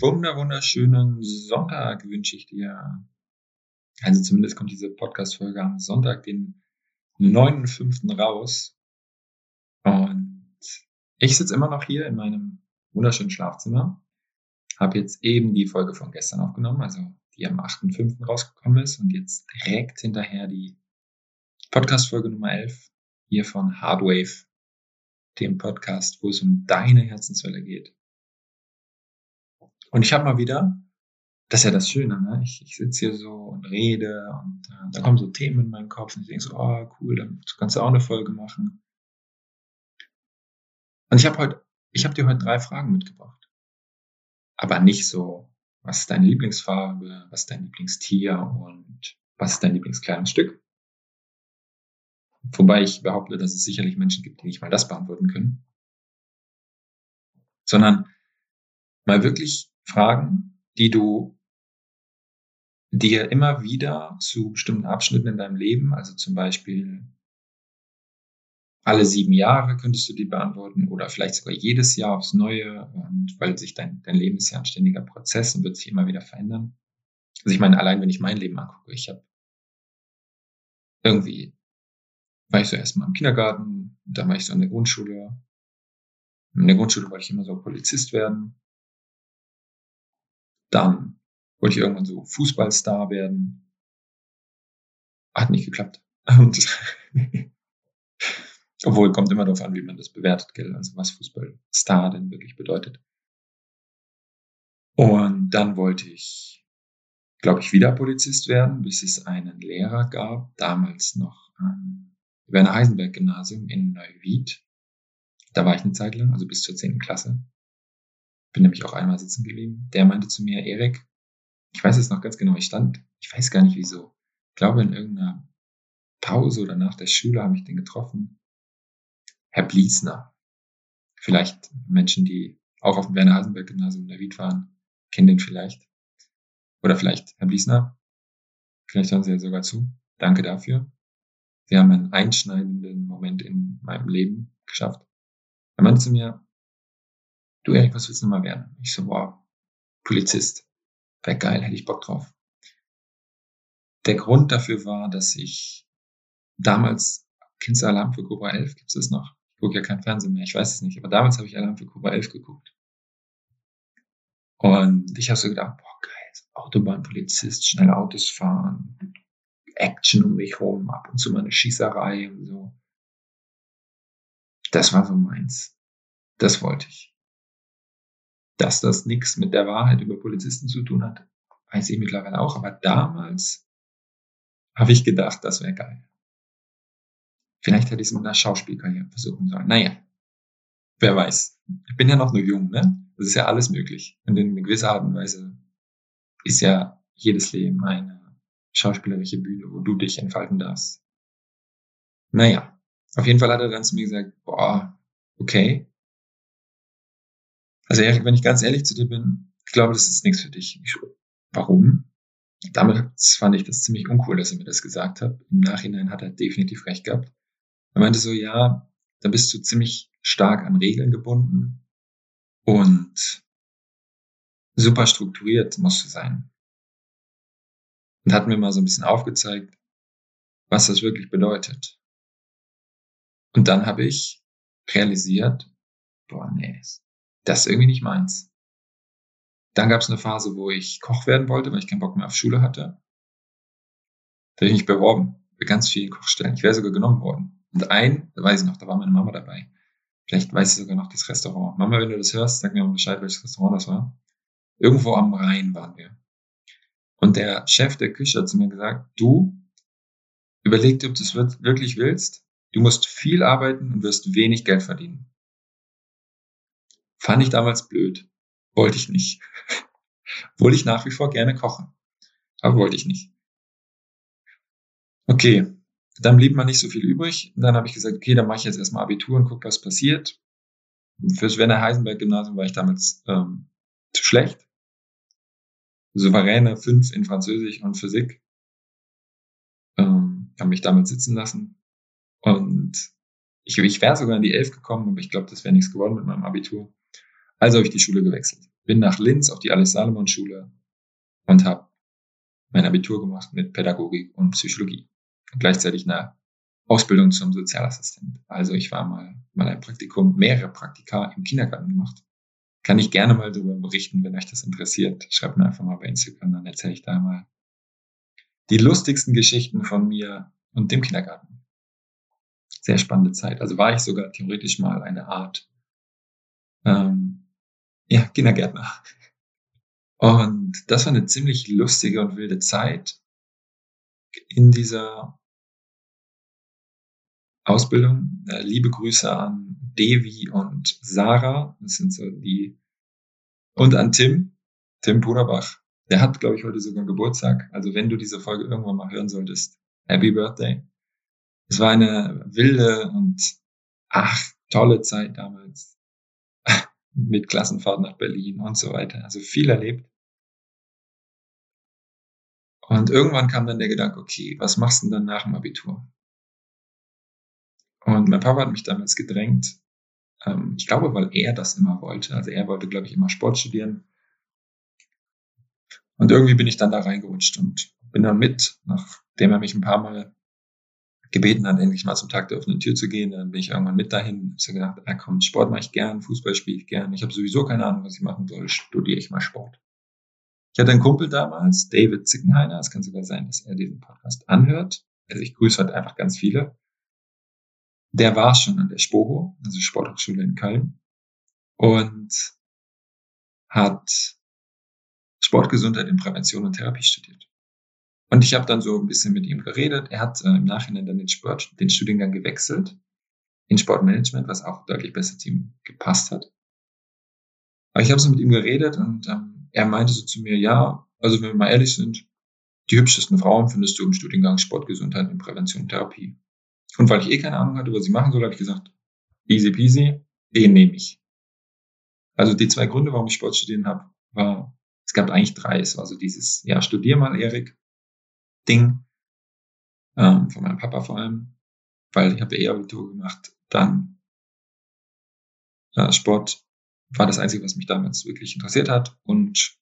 wunder wunderschönen Sonntag wünsche ich dir. Also zumindest kommt diese Podcast-Folge am Sonntag, den 9.5. raus. Und ich sitze immer noch hier in meinem wunderschönen Schlafzimmer. Habe jetzt eben die Folge von gestern aufgenommen, also die am 8.5. rausgekommen ist und jetzt direkt hinterher die Podcast-Folge Nummer 11 hier von Hardwave, dem Podcast, wo es um deine Herzenswelle geht. Und ich habe mal wieder, das ist ja das Schöne, ne? ich, ich sitze hier so und rede und äh, da kommen so Themen in meinen Kopf und ich denke so, oh cool, dann kannst du auch eine Folge machen. Und ich habe heute, ich habe dir heute drei Fragen mitgebracht. Aber nicht so, was ist deine Lieblingsfarbe, was ist dein Lieblingstier und was ist dein Lieblingskleidungsstück. Wobei ich behaupte, dass es sicherlich Menschen gibt, die nicht mal das beantworten können. Sondern mal wirklich Fragen, die du dir immer wieder zu bestimmten Abschnitten in deinem Leben, also zum Beispiel alle sieben Jahre könntest du die beantworten oder vielleicht sogar jedes Jahr aufs Neue und weil sich dein, dein Leben ist ja ein ständiger Prozess und wird sich immer wieder verändern. Also ich meine, allein wenn ich mein Leben angucke, ich habe irgendwie war ich so erstmal im Kindergarten, dann war ich so in der Grundschule. In der Grundschule wollte ich immer so Polizist werden. Dann wollte ich irgendwann so Fußballstar werden. Hat nicht geklappt. Und obwohl kommt immer darauf an, wie man das bewertet, gell? also was Fußballstar denn wirklich bedeutet. Und dann wollte ich, glaube ich, wieder Polizist werden, bis es einen Lehrer gab, damals noch ähm, Werner Heisenberg Gymnasium in Neuwied. Da war ich eine Zeit lang, also bis zur zehnten Klasse. Bin nämlich auch einmal sitzen geblieben. Der meinte zu mir, Erik, ich weiß es noch ganz genau, ich stand, ich weiß gar nicht wieso. Ich glaube in irgendeiner Pause oder nach der Schule habe ich den getroffen. Herr Bliesner. Vielleicht Menschen, die auch auf dem Werner Heisenberg Gymnasium in Neuwied waren, kennen den vielleicht. Oder vielleicht Herr Bliesner. Vielleicht hören Sie ja sogar zu. Danke dafür. Sie haben einen einschneidenden Moment in meinem Leben geschafft. Er meinte zu mir, du Erik, was willst du mal werden? Ich so, wow, Polizist. Wäre geil, hätte ich Bock drauf. Der Grund dafür war, dass ich damals, kennst du Alarm für Cobra 11? Gibt es das noch? Ich gucke ja kein Fernsehen mehr, ich weiß es nicht. Aber damals habe ich Alarm für Cobra 11 geguckt. Und ich habe so gedacht, boah, geil, Autobahnpolizist, schnell Autos fahren, Action um mich herum, ab und zu mal eine Schießerei und so. Das war so meins. Das wollte ich. Dass das nichts mit der Wahrheit über Polizisten zu tun hat, weiß ich mittlerweile auch. Aber damals habe ich gedacht, das wäre geil. Vielleicht hätte ich es mit einer Schauspielkarriere versuchen sollen. Naja, wer weiß. Ich bin ja noch nur jung, ne? Das ist ja alles möglich. Und in gewisser Art und Weise ist ja jedes Leben eine schauspielerische Bühne, wo du dich entfalten darfst. Naja, auf jeden Fall hat er dann zu mir gesagt, boah, okay. Also Erik, wenn ich ganz ehrlich zu dir bin, ich glaube, das ist nichts für dich. Ich, warum? Damit fand ich das ziemlich uncool, dass er mir das gesagt hat. Im Nachhinein hat er definitiv recht gehabt. Er meinte so, ja, da bist du ziemlich stark an Regeln gebunden und super strukturiert musst du sein und hat mir mal so ein bisschen aufgezeigt, was das wirklich bedeutet. Und dann habe ich realisiert, boah, nee, das ist irgendwie nicht meins. Dann gab es eine Phase, wo ich Koch werden wollte, weil ich keinen Bock mehr auf Schule hatte. Da habe ich mich beworben bei ganz vielen Kochstellen. Ich wäre sogar genommen worden. Und ein, da weiß ich noch, da war meine Mama dabei. Vielleicht weiß ich sogar noch das Restaurant. Mama, wenn du das hörst, sag mir mal Bescheid, welches Restaurant das war. Irgendwo am Rhein waren wir. Und der Chef der Küche hat zu mir gesagt, du überleg dir, ob du es wirklich willst. Du musst viel arbeiten und wirst wenig Geld verdienen. Fand ich damals blöd. Wollte ich nicht. Wollte ich nach wie vor gerne kochen. Aber wollte ich nicht. Okay, dann blieb mal nicht so viel übrig. Und dann habe ich gesagt, okay, dann mache ich jetzt erstmal Abitur und guck, was passiert. Fürs Werner Heisenberg Gymnasium war ich damals ähm, zu schlecht souveräne fünf in Französisch und Physik. Ähm, habe mich damit sitzen lassen. Und ich, ich wäre sogar in die Elf gekommen, aber ich glaube, das wäre nichts geworden mit meinem Abitur. Also habe ich die Schule gewechselt. bin nach Linz auf die Alice-Salomon-Schule und habe mein Abitur gemacht mit Pädagogik und Psychologie. Und gleichzeitig eine Ausbildung zum Sozialassistent. Also ich war mal, mal ein Praktikum, mehrere Praktika im Kindergarten gemacht. Kann ich gerne mal darüber berichten, wenn euch das interessiert. Schreibt mir einfach mal bei Instagram, dann erzähle ich da mal die lustigsten Geschichten von mir und dem Kindergarten. Sehr spannende Zeit. Also war ich sogar theoretisch mal eine Art ähm, ja, Kindergärtner. Und das war eine ziemlich lustige und wilde Zeit in dieser Ausbildung. Äh, liebe Grüße an Devi und Sarah. Das sind so die. Und an Tim, Tim Puderbach. Der hat, glaube ich, heute sogar Geburtstag. Also wenn du diese Folge irgendwann mal hören solltest, Happy Birthday. Es war eine wilde und ach, tolle Zeit damals. Mit Klassenfahrt nach Berlin und so weiter. Also viel erlebt. Und irgendwann kam dann der Gedanke, okay, was machst du denn dann nach dem Abitur? Und mein Papa hat mich damals gedrängt. Ähm, ich glaube, weil er das immer wollte. Also er wollte, glaube ich, immer Sport studieren. Und irgendwie bin ich dann da reingerutscht und bin dann mit, nachdem er mich ein paar Mal gebeten hat, endlich mal zum Tag der offenen Tür zu gehen. Dann bin ich irgendwann mit dahin. Ich habe gedacht, ah, komm, Sport mache ich gern, Fußball spiele ich gern. Ich habe sowieso keine Ahnung, was ich machen soll. Studiere ich mal Sport. Ich hatte einen Kumpel damals, David Zickenheiner. Es kann sogar sein, dass er diesen Podcast anhört. Also ich grüße halt einfach ganz viele der war schon an der SPOHO, also Sporthochschule in Köln, und hat Sportgesundheit in Prävention und Therapie studiert. Und ich habe dann so ein bisschen mit ihm geredet. Er hat äh, im Nachhinein dann den, Sport, den Studiengang gewechselt in Sportmanagement, was auch deutlich besser zu ihm gepasst hat. Aber ich habe so mit ihm geredet und ähm, er meinte so zu mir, ja, also wenn wir mal ehrlich sind, die hübschesten Frauen findest du im Studiengang Sportgesundheit und Prävention und Therapie. Und weil ich eh keine Ahnung hatte, was ich machen soll, habe ich gesagt, easy peasy, den nehme ich. Also die zwei Gründe, warum ich Sport studieren habe, war, es gab eigentlich drei. Es war so dieses, ja, studier mal, Erik, Ding, ähm, von meinem Papa vor allem, weil ich habe eh Abitur gemacht. Dann äh, Sport war das Einzige, was mich damals wirklich interessiert hat. Und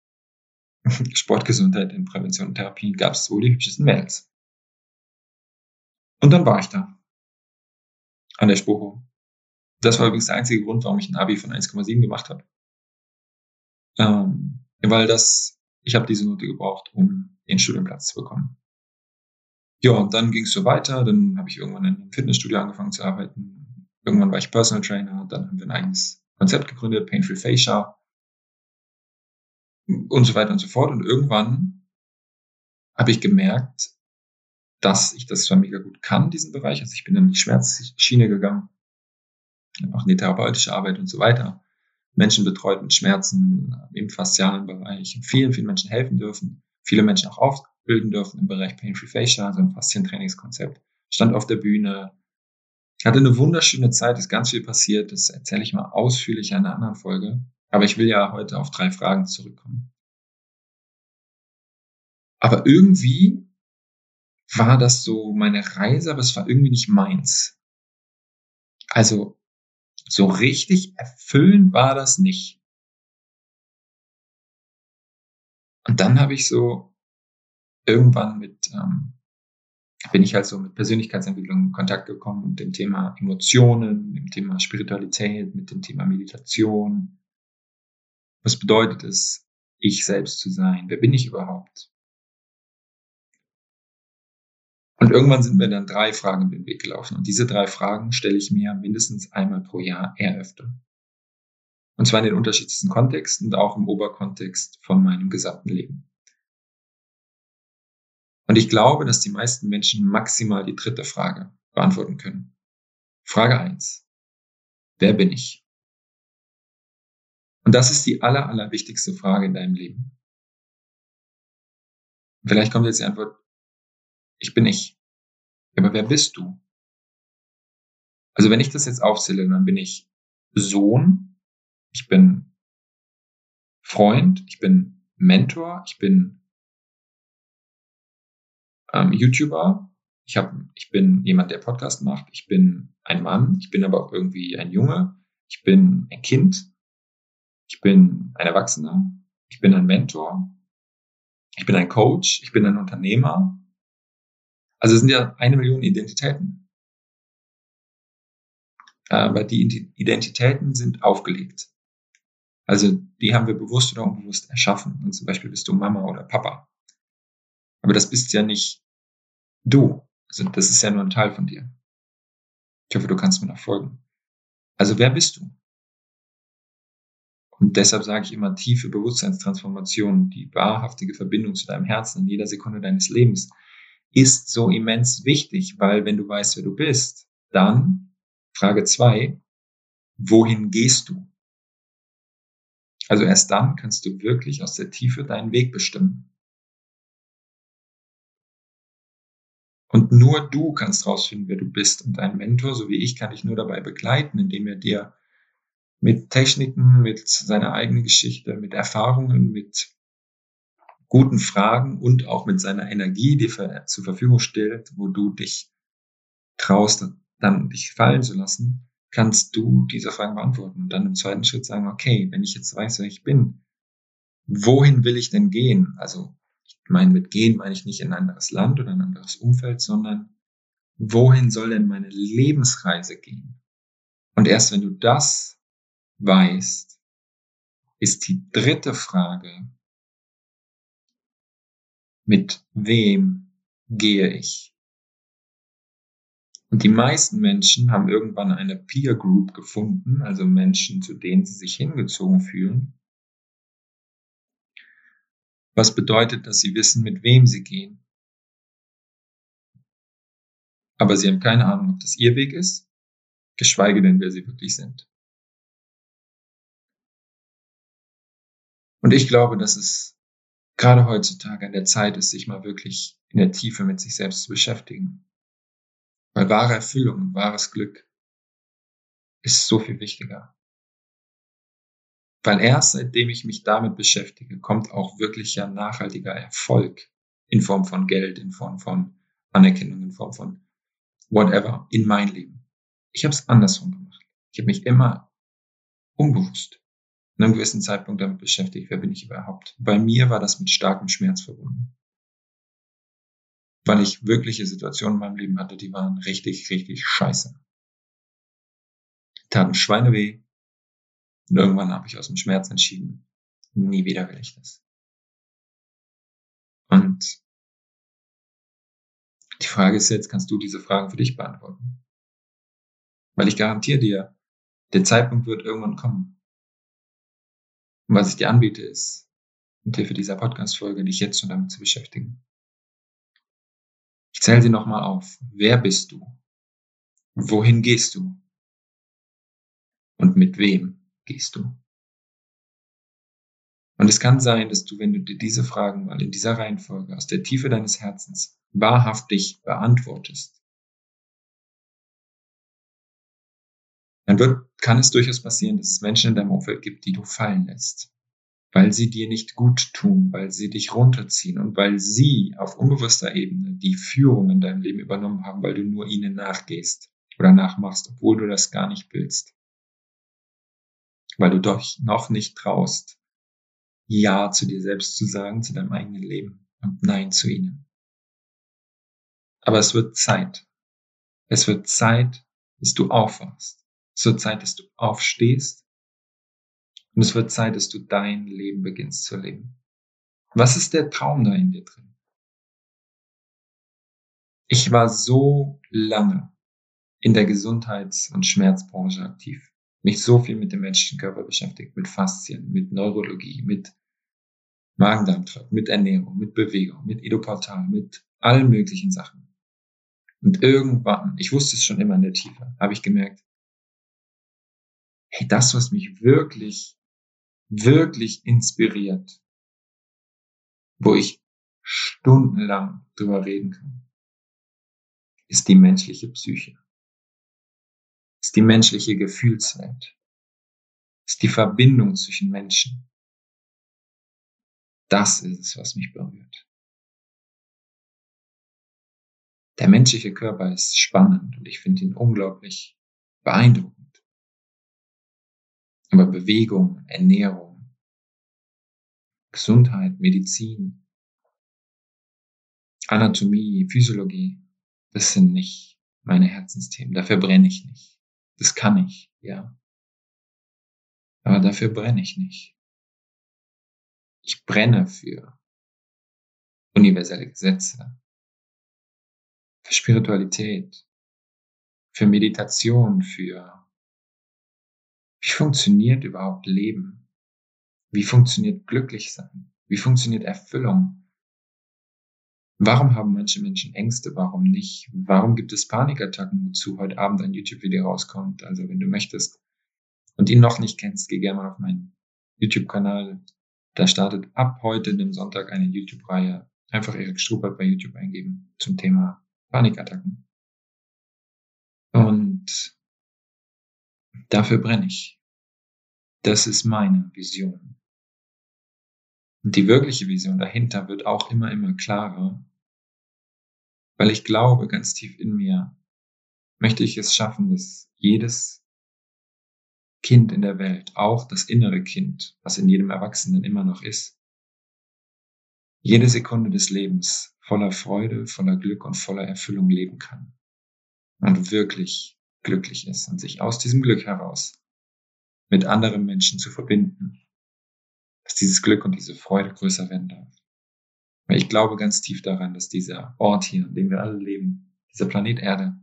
Sportgesundheit in Prävention und Therapien gab es wohl die hübschesten Mails. Und dann war ich da an der Sporo. Das war übrigens der einzige Grund, warum ich ein Abi von 1,7 gemacht habe. Ähm, weil das, ich habe diese Note gebraucht, um den Studienplatz zu bekommen. Ja, und dann ging es so weiter. Dann habe ich irgendwann in einem Fitnessstudio angefangen zu arbeiten. Irgendwann war ich Personal Trainer. Dann haben wir ein eigenes Konzept gegründet, Painful Fascia und so weiter und so fort. Und irgendwann habe ich gemerkt, dass ich das zwar mega gut kann, diesen Bereich. Also ich bin in die Schmerzschiene gegangen, auch in die therapeutische Arbeit und so weiter. Menschen betreut mit Schmerzen im faszialen Bereich vielen, vielen Menschen helfen dürfen, viele Menschen auch ausbilden dürfen im Bereich Pain-Free Fascia, also ein Faszientrainingskonzept. Stand auf der Bühne, hatte eine wunderschöne Zeit, ist ganz viel passiert, das erzähle ich mal ausführlich in einer anderen Folge. Aber ich will ja heute auf drei Fragen zurückkommen. Aber irgendwie war das so meine Reise, aber es war irgendwie nicht meins. Also so richtig erfüllend war das nicht. Und dann habe ich so irgendwann mit, ähm, bin ich halt so mit Persönlichkeitsentwicklung in Kontakt gekommen und dem Thema Emotionen, dem Thema Spiritualität, mit dem Thema Meditation. Was bedeutet es, ich selbst zu sein? Wer bin ich überhaupt? Und irgendwann sind mir dann drei Fragen in den Weg gelaufen. Und diese drei Fragen stelle ich mir mindestens einmal pro Jahr eher öfter. Und zwar in den unterschiedlichsten Kontexten und auch im Oberkontext von meinem gesamten Leben. Ich glaube, dass die meisten Menschen maximal die dritte Frage beantworten können. Frage eins: Wer bin ich? Und das ist die aller, aller wichtigste Frage in deinem Leben. Vielleicht kommt jetzt die Antwort, ich bin ich. Aber wer bist du? Also wenn ich das jetzt aufzähle, dann bin ich Sohn, ich bin Freund, ich bin Mentor, ich bin ähm, YouTuber, ich, hab, ich bin jemand, der Podcast macht, ich bin ein Mann, ich bin aber auch irgendwie ein Junge, ich bin ein Kind, ich bin ein Erwachsener, ich bin ein Mentor, ich bin ein Coach, ich bin ein Unternehmer. Also es sind ja eine Million Identitäten. Aber die Identitäten sind aufgelegt. Also die haben wir bewusst oder unbewusst erschaffen. Und zum Beispiel bist du Mama oder Papa. Aber das bist ja nicht du. Also das ist ja nur ein Teil von dir. Ich hoffe, du kannst mir noch folgen. Also wer bist du? Und deshalb sage ich immer tiefe Bewusstseinstransformation, die wahrhaftige Verbindung zu deinem Herzen in jeder Sekunde deines Lebens ist so immens wichtig, weil wenn du weißt, wer du bist, dann Frage zwei, wohin gehst du? Also erst dann kannst du wirklich aus der Tiefe deinen Weg bestimmen. Und nur du kannst rausfinden, wer du bist. Und dein Mentor, so wie ich, kann dich nur dabei begleiten, indem er dir mit Techniken, mit seiner eigenen Geschichte, mit Erfahrungen, mit guten Fragen und auch mit seiner Energie, die er zur Verfügung stellt, wo du dich traust, dann dich fallen zu lassen, kannst du diese Fragen beantworten und dann im zweiten Schritt sagen, okay, wenn ich jetzt weiß, wer ich bin, wohin will ich denn gehen? Also ich meine, mit gehen meine ich nicht in ein anderes Land oder ein anderes Umfeld, sondern wohin soll denn meine Lebensreise gehen? Und erst wenn du das weißt, ist die dritte Frage, mit wem gehe ich? Und die meisten Menschen haben irgendwann eine Peer Group gefunden, also Menschen, zu denen sie sich hingezogen fühlen. Was bedeutet, dass sie wissen, mit wem sie gehen. Aber sie haben keine Ahnung, ob das ihr Weg ist, geschweige denn, wer sie wirklich sind. Und ich glaube, dass es gerade heutzutage an der Zeit ist, sich mal wirklich in der Tiefe mit sich selbst zu beschäftigen. Weil wahre Erfüllung und wahres Glück ist so viel wichtiger. Weil erst seitdem ich mich damit beschäftige, kommt auch wirklicher nachhaltiger Erfolg in Form von Geld, in Form von Anerkennung, in Form von whatever in mein Leben. Ich habe es andersrum gemacht. Ich habe mich immer unbewusst in einem gewissen Zeitpunkt damit beschäftigt, wer bin ich überhaupt. Bei mir war das mit starkem Schmerz verbunden weil ich wirkliche Situationen in meinem Leben hatte, die waren richtig, richtig scheiße. Taten Schweine weh. Und irgendwann habe ich aus dem Schmerz entschieden, nie wieder will ich das. Und die Frage ist jetzt, kannst du diese Fragen für dich beantworten? Weil ich garantiere dir, der Zeitpunkt wird irgendwann kommen. Und was ich dir anbiete, ist, mit Hilfe dieser Podcast-Folge dich jetzt schon damit zu beschäftigen. Ich zähle sie nochmal auf. Wer bist du? Wohin gehst du? Und mit wem gehst du? Und es kann sein, dass du, wenn du dir diese Fragen mal in dieser Reihenfolge aus der Tiefe deines Herzens wahrhaftig beantwortest, dann wird, kann es durchaus passieren, dass es Menschen in deinem Umfeld gibt, die du fallen lässt weil sie dir nicht gut tun, weil sie dich runterziehen und weil sie auf unbewusster Ebene die Führung in deinem Leben übernommen haben, weil du nur ihnen nachgehst oder nachmachst, obwohl du das gar nicht willst. Weil du doch noch nicht traust, Ja zu dir selbst zu sagen, zu deinem eigenen Leben und Nein zu ihnen. Aber es wird Zeit. Es wird Zeit, dass du aufwachst. Es wird Zeit, dass du aufstehst und es wird Zeit, dass du dein Leben beginnst zu leben. Was ist der Traum da in dir drin? Ich war so lange in der Gesundheits- und Schmerzbranche aktiv, mich so viel mit dem menschlichen Körper beschäftigt, mit Faszien, mit Neurologie, mit Magen-Darm-Trakt, mit Ernährung, mit Bewegung, mit Idoportal, mit allen möglichen Sachen. Und irgendwann, ich wusste es schon immer in der Tiefe, habe ich gemerkt, hey, das, was mich wirklich wirklich inspiriert, wo ich stundenlang drüber reden kann, ist die menschliche Psyche, ist die menschliche Gefühlswelt, ist die Verbindung zwischen Menschen. Das ist es, was mich berührt. Der menschliche Körper ist spannend und ich finde ihn unglaublich beeindruckend. Aber Bewegung, Ernährung, Gesundheit, Medizin, Anatomie, Physiologie, das sind nicht meine Herzensthemen. Dafür brenne ich nicht. Das kann ich, ja. Aber dafür brenne ich nicht. Ich brenne für universelle Gesetze, für Spiritualität, für Meditation, für wie funktioniert überhaupt Leben? Wie funktioniert glücklich sein? Wie funktioniert Erfüllung? Warum haben manche Menschen Ängste? Warum nicht? Warum gibt es Panikattacken, wozu heute Abend ein YouTube-Video rauskommt? Also wenn du möchtest und ihn noch nicht kennst, geh gerne mal auf meinen YouTube-Kanal. Da startet ab heute, dem Sonntag, eine YouTube-Reihe. Einfach Erik Strubert bei YouTube eingeben zum Thema Panikattacken. Und dafür brenne ich. Das ist meine Vision. Und die wirkliche Vision dahinter wird auch immer, immer klarer, weil ich glaube, ganz tief in mir möchte ich es schaffen, dass jedes Kind in der Welt, auch das innere Kind, was in jedem Erwachsenen immer noch ist, jede Sekunde des Lebens voller Freude, voller Glück und voller Erfüllung leben kann und wirklich glücklich ist und sich aus diesem Glück heraus mit anderen Menschen zu verbinden, dass dieses Glück und diese Freude größer werden darf. Ich glaube ganz tief daran, dass dieser Ort hier, an dem wir alle leben, dieser Planet Erde,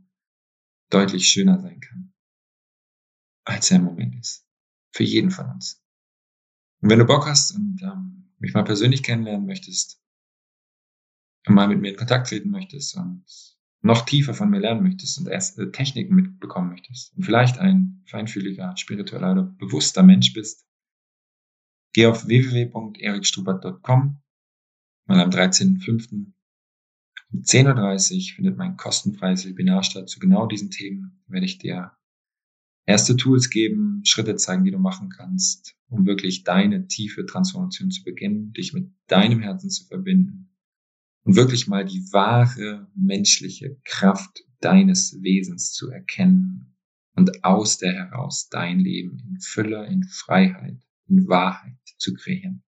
deutlich schöner sein kann, als er im Moment ist. Für jeden von uns. Und wenn du Bock hast und ähm, mich mal persönlich kennenlernen möchtest, mal mit mir in Kontakt treten möchtest und noch tiefer von mir lernen möchtest und erst äh, Techniken mitbekommen möchtest und vielleicht ein feinfühliger, spiritueller oder bewusster Mensch bist, geh auf www.erikstrubert.com mal am 13.05. um 10.30 Uhr findet mein kostenfreies Webinar statt zu genau diesen Themen. werde ich dir erste Tools geben, Schritte zeigen, die du machen kannst, um wirklich deine tiefe Transformation zu beginnen, dich mit deinem Herzen zu verbinden und wirklich mal die wahre menschliche Kraft deines Wesens zu erkennen und aus der heraus dein Leben in Fülle, in Freiheit, in Wahrheit zu kreieren.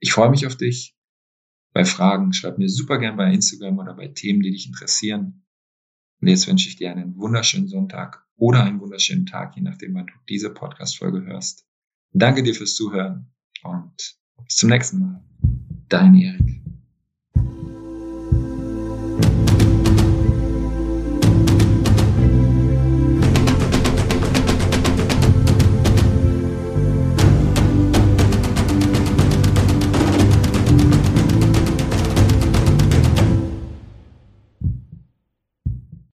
Ich freue mich auf dich. Bei Fragen schreib mir super gern bei Instagram oder bei Themen, die dich interessieren. Und jetzt wünsche ich dir einen wunderschönen Sonntag oder einen wunderschönen Tag, je nachdem, wann du diese Podcast-Folge hörst. Danke dir fürs Zuhören und bis zum nächsten Mal. Dein Erik.